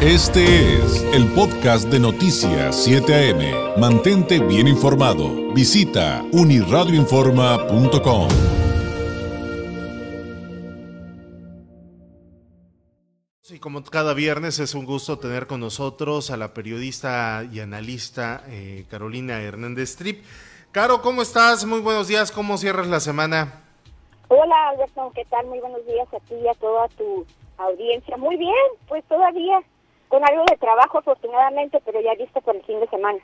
Este es el podcast de Noticias 7 AM. Mantente bien informado. Visita uniradioinforma.com. Y como cada viernes es un gusto tener con nosotros a la periodista y analista eh, Carolina Hernández Trip. Caro, ¿cómo estás? Muy buenos días. ¿Cómo cierras la semana? Hola Alberto, ¿qué tal? Muy buenos días a ti y a toda tu audiencia. Muy bien, pues todavía con algo de trabajo afortunadamente, pero ya listo por el fin de semana.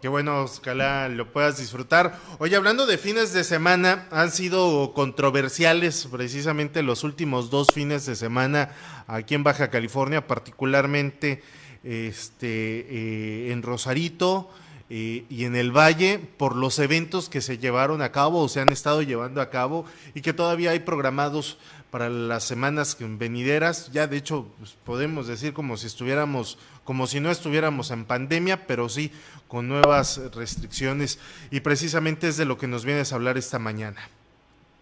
Qué bueno, ojalá lo puedas disfrutar. Oye, hablando de fines de semana, han sido controversiales precisamente los últimos dos fines de semana aquí en Baja California, particularmente este, eh, en Rosarito eh, y en el Valle, por los eventos que se llevaron a cabo o se han estado llevando a cabo y que todavía hay programados para las semanas venideras. Ya de hecho pues, podemos decir como si estuviéramos, como si no estuviéramos en pandemia, pero sí con nuevas restricciones. Y precisamente es de lo que nos vienes a hablar esta mañana.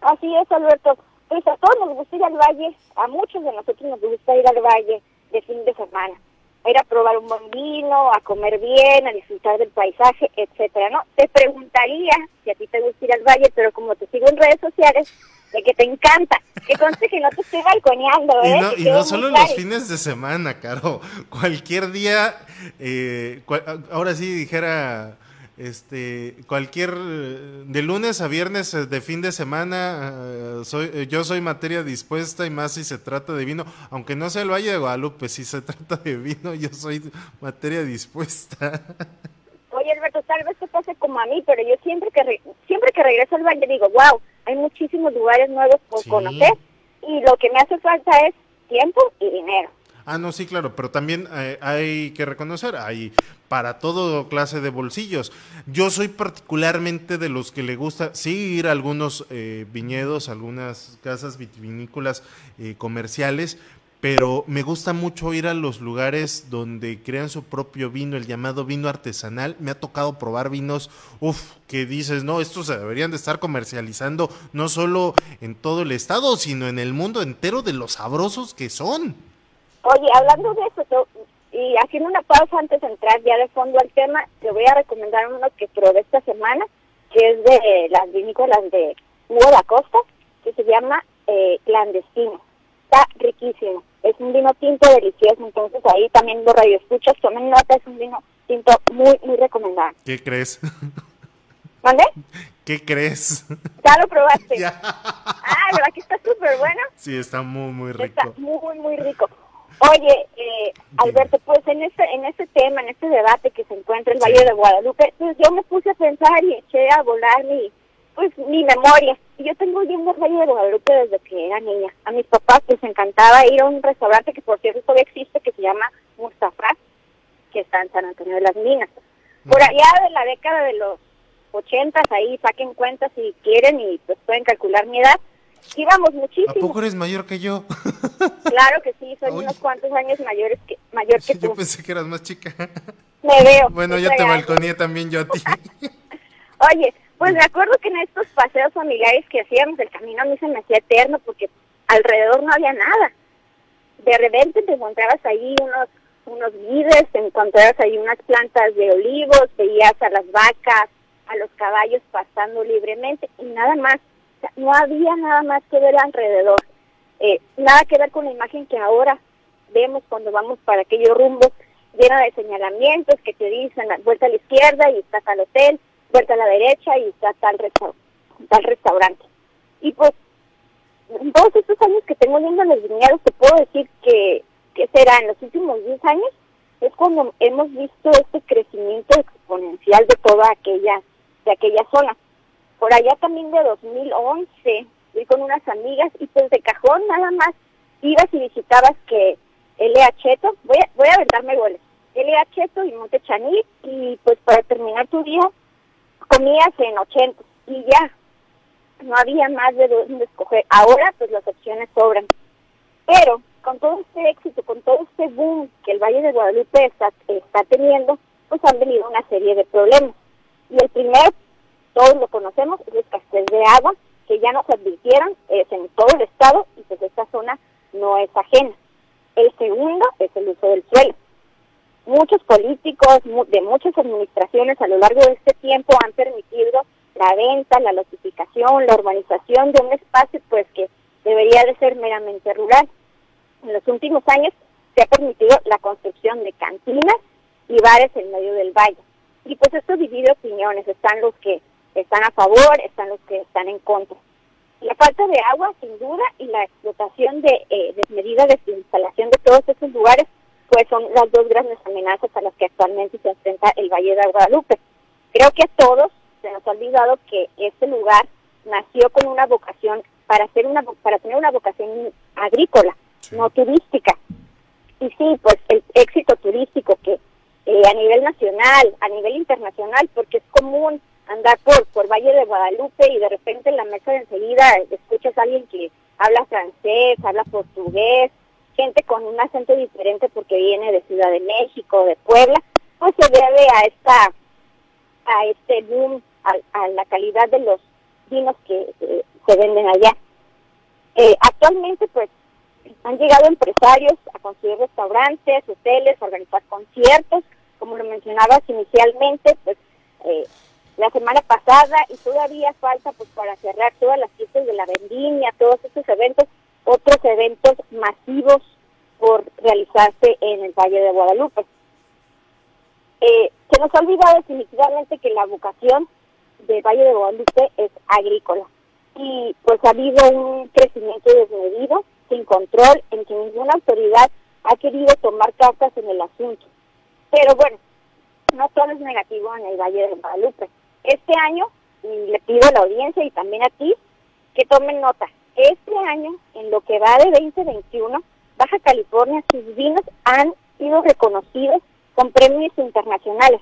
Así es, Alberto. Pues a todos nos gusta ir al valle, a muchos de nosotros nos gusta ir al valle de fin de semana. Ir a probar un buen vino, a comer bien, a disfrutar del paisaje, etcétera, ¿no? Te preguntaría si a ti te gusta ir al valle, pero como te sigo en redes sociales, de que te encanta. Que conste que no te estoy balconeando, ¿eh? Y no, y no solo los fines de semana, Caro. Cualquier día, eh, ahora sí dijera, este, cualquier, de lunes a viernes eh, de fin de semana, eh, soy, yo soy materia dispuesta y más si se trata de vino. Aunque no sea el Valle de Guadalupe, si se trata de vino, yo soy materia dispuesta. Oye, Alberto, tal vez te pase como a mí, pero yo siempre que, siempre que regreso al Valle digo, wow hay muchísimos lugares nuevos por conocer y lo que me hace falta es tiempo y dinero. Ah, no, sí, claro, pero también eh, hay que reconocer, hay para todo clase de bolsillos. Yo soy particularmente de los que le gusta, sí, ir a algunos eh, viñedos, algunas casas vitivinícolas eh, comerciales, pero me gusta mucho ir a los lugares donde crean su propio vino, el llamado vino artesanal. Me ha tocado probar vinos, uff, que dices, no, estos se deberían de estar comercializando no solo en todo el estado, sino en el mundo entero de los sabrosos que son. Oye, hablando de eso, y haciendo una pausa antes de entrar ya de fondo al tema, te voy a recomendar uno que probé esta semana, que es de las vinícolas de Nueva la Costa, que se llama eh, Clandestino. Está riquísimo es un vino tinto delicioso, entonces ahí también los radioescuchas tomen nota, es un vino tinto muy, muy recomendable. ¿Qué crees? ¿Dónde? ¿Qué crees? Ya lo probaste. Ah, ¿verdad que está súper bueno? Sí, está muy, muy rico. Está muy, muy rico. Oye, eh, Alberto, pues en este, en este tema, en este debate que se encuentra el Valle de Guadalupe, pues yo me puse a pensar y eché a volar mi, pues mi memoria. Yo tengo al Valle de Guadalupe desde que era niña. A mis papás les encantaba ir a un restaurante que por cierto todavía existe, que se llama Mustafa, que está en San Antonio de las Minas. Por allá de la década de los ochentas, ahí saquen cuenta si quieren y pues pueden calcular mi edad. Íbamos muchísimo. ¿A poco eres mayor que yo? claro que sí, soy unos cuantos años mayores que, mayor que tú. Yo pensé que eras más chica. Me veo. Bueno, yo te balconé también yo a ti. Oye, pues me acuerdo que en estos paseos familiares que hacíamos, el camino a mí se me hacía eterno porque alrededor no había nada. De repente te encontrabas ahí unos unos vides, te encontrabas ahí unas plantas de olivos, veías a las vacas, a los caballos pasando libremente y nada más. no había nada más que ver alrededor. Eh, nada que ver con la imagen que ahora vemos cuando vamos para aquellos rumbos llena de señalamientos que te dicen vuelta a la izquierda y estás al hotel, vuelta a la derecha y está tal, tal restaurante. Y pues, en todos estos años que tengo yendo a los viñedos, te puedo decir que, que será en los últimos 10 años, es cuando hemos visto este crecimiento exponencial de toda aquella, de aquella zona. Por allá también de 2011, fui con unas amigas y pues de cajón nada más ibas y visitabas que L.A. Cheto, voy a, voy a aventarme goles, L.A. Cheto y Monte Chaní, y pues para terminar tu día comías en 80 y ya, no había más de dónde escoger. Ahora pues las opciones sobran. Pero con todo este éxito, con todo este boom que el Valle de Guadalupe está, teniendo, pues han venido una serie de problemas. Y el primero, todos lo conocemos, es la escasez de agua, que ya nos advirtieron, es en todo el estado y pues esta zona no es ajena. El segundo es el uso del suelo. Muchos políticos de muchas administraciones a lo largo de este tiempo han permitido la venta, la lotificación, la urbanización de un espacio pues que debería de ser meramente rural. En los últimos años se ha permitido la construcción de cantinas y bares en medio del valle. Y pues esto divide opiniones, están los que están a favor, están los que están en contra. La falta de agua, sin duda, y la explotación de eh, desmedida de instalación de todos esos lugares, pues son las dos grandes amenazas a las que actualmente se enfrenta el Valle de Guadalupe. Creo que a todos se nos ha olvidado que este lugar nació con una vocación para hacer una para tener una vocación agrícola, no turística. Y sí, pues el éxito turístico que eh, a nivel nacional, a nivel internacional, porque es común andar por, por Valle de Guadalupe y de repente en la mesa de enseguida escuchas a alguien que habla francés, habla portugués, gente con un acento diferente porque viene de Ciudad de México, de Puebla, pues se debe a esta a este boom, a, la calidad de los vinos que se venden allá. Eh, actualmente, pues, han llegado empresarios a construir restaurantes, hoteles, organizar conciertos, como lo mencionabas inicialmente, pues, eh, la semana pasada y todavía falta, pues, para cerrar todas las fiestas de la vendimia, todos estos eventos, otros eventos masivos por realizarse en el Valle de Guadalupe. Eh, se nos ha olvidado definitivamente que la vocación del Valle de Guadalupe es agrícola y pues ha habido un crecimiento desmedido, sin control, en que ninguna autoridad ha querido tomar cartas en el asunto. Pero bueno, no todo es negativo en el Valle de Guadalupe. Este año, y le pido a la audiencia y también a ti, que tomen nota. Este año, en lo que va de 2021, Baja California, sus vinos han sido reconocidos con premios internacionales.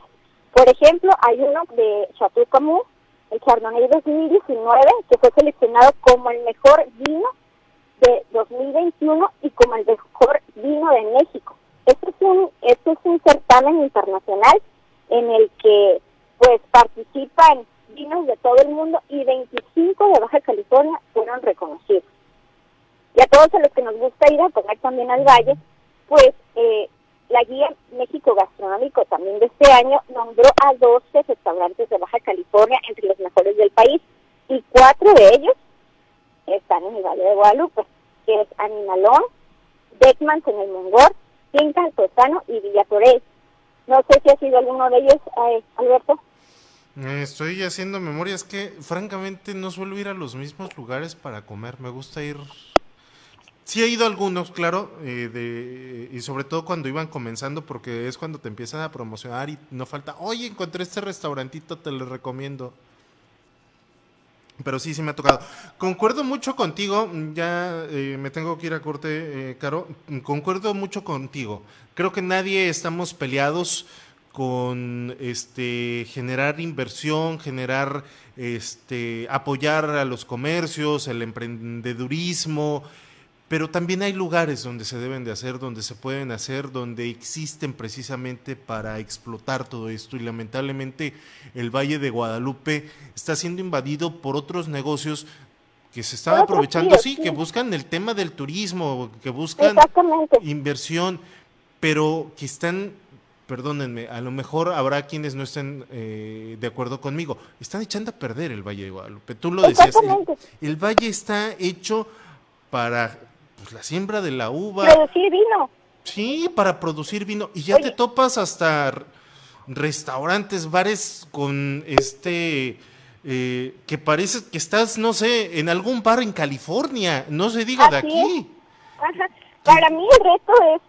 Por ejemplo, hay uno de Chateau Camus, el Chardonnay 2019, que fue seleccionado como el mejor vino de 2021 y como el mejor vino de México. Este es un, este es un certamen internacional en el que pues participan de todo el mundo y 25 de Baja California fueron reconocidos. Y a todos los que nos gusta ir a comer también al valle, pues eh, la guía México Gastronómico también de este año nombró a 12 restaurantes de Baja California entre los mejores del país y cuatro de ellos están en el Valle de Guadalupe, que es Animalón, Beckmans en el Mongor, Finca Altozano y Villa Torres. No sé si ha sido alguno de ellos, eh, Alberto. Estoy haciendo memoria, es que francamente no suelo ir a los mismos lugares para comer, me gusta ir Sí he ido a algunos, claro, eh, de, y sobre todo cuando iban comenzando, porque es cuando te empiezan a promocionar y no falta, oye, encontré este restaurantito, te lo recomiendo. Pero sí, sí me ha tocado. Concuerdo mucho contigo, ya eh, me tengo que ir a corte, eh, Caro, concuerdo mucho contigo. Creo que nadie estamos peleados con este generar inversión, generar este apoyar a los comercios, el emprendedurismo, pero también hay lugares donde se deben de hacer, donde se pueden hacer, donde existen precisamente para explotar todo esto. Y lamentablemente el Valle de Guadalupe está siendo invadido por otros negocios que se están aprovechando, sí, que buscan el tema del turismo, que buscan inversión, pero que están, perdónenme, a lo mejor habrá quienes no estén eh, de acuerdo conmigo, están echando a perder el Valle de Guadalupe. Tú lo decías, el valle está hecho para pues la siembra de la uva. Producir vino. Sí, para producir vino. Y ya te topas hasta restaurantes, bares con este... Eh, que parece que estás, no sé, en algún bar en California, no se diga de aquí. Para mí el reto es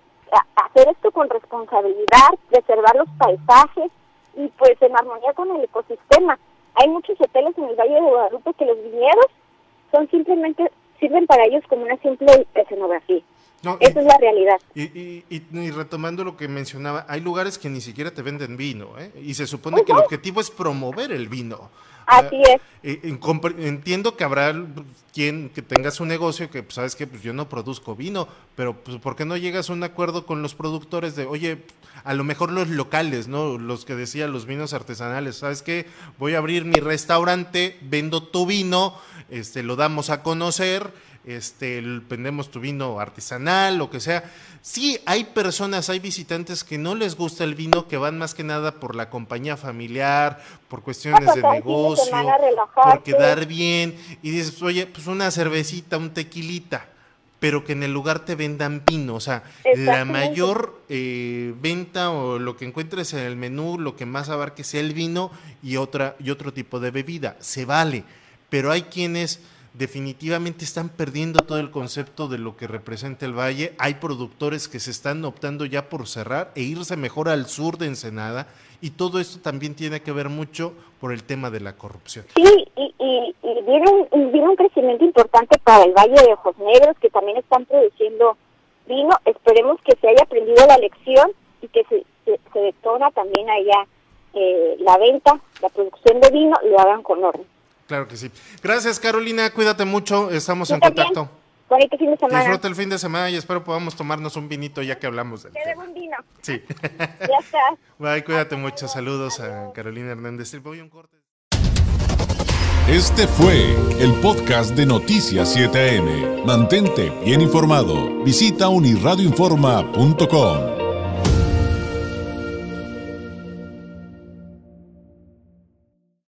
hacer esto con responsabilidad, preservar los paisajes y pues en armonía con el ecosistema. Hay muchos hoteles en el Valle de Guadalupe que los viñedos son simplemente sirven para ellos como una simple escenografía. Esa es la realidad. Y, retomando lo que mencionaba, hay lugares que ni siquiera te venden vino, ¿eh? y se supone que el objetivo es promover el vino. Así es. Eh, entiendo que habrá quien que tenga su negocio que, pues, sabes que pues yo no produzco vino, pero pues, ¿por qué no llegas a un acuerdo con los productores de, oye, a lo mejor los locales, ¿no? Los que decía los vinos artesanales, ¿sabes qué? Voy a abrir mi restaurante, vendo tu vino, este, lo damos a conocer, este, vendemos tu vino artesanal, lo que sea. Sí, hay personas, hay visitantes que no les gusta el vino, que van más que nada por la compañía familiar, por cuestiones de negocio, por quedar bien, y dices, oye, pues una cervecita, un tequilita pero que en el lugar te vendan vino. O sea, la mayor eh, venta o lo que encuentres en el menú, lo que más abarque sea el vino y, otra, y otro tipo de bebida. Se vale, pero hay quienes definitivamente están perdiendo todo el concepto de lo que representa el valle. Hay productores que se están optando ya por cerrar e irse mejor al sur de Ensenada y todo esto también tiene que ver mucho por el tema de la corrupción. Sí, y, y, viene, un, crecimiento importante para el Valle de Ojos Negros, que también están produciendo vino. Esperemos que se haya aprendido la lección y que se, se, detona también allá eh, la venta, la producción de vino, y lo hagan con orden. Claro que sí. Gracias, Carolina. Cuídate mucho. Estamos en contacto. Bonito fin de semana. Disfruta el fin de semana y espero podamos tomarnos un vinito ya que hablamos del tema. un vino. Sí. ya está. Bye, cuídate mucho. Saludos a Carolina Hernández. Este fue el podcast de Noticias 7am. Mantente bien informado. Visita unirradioinforma.com.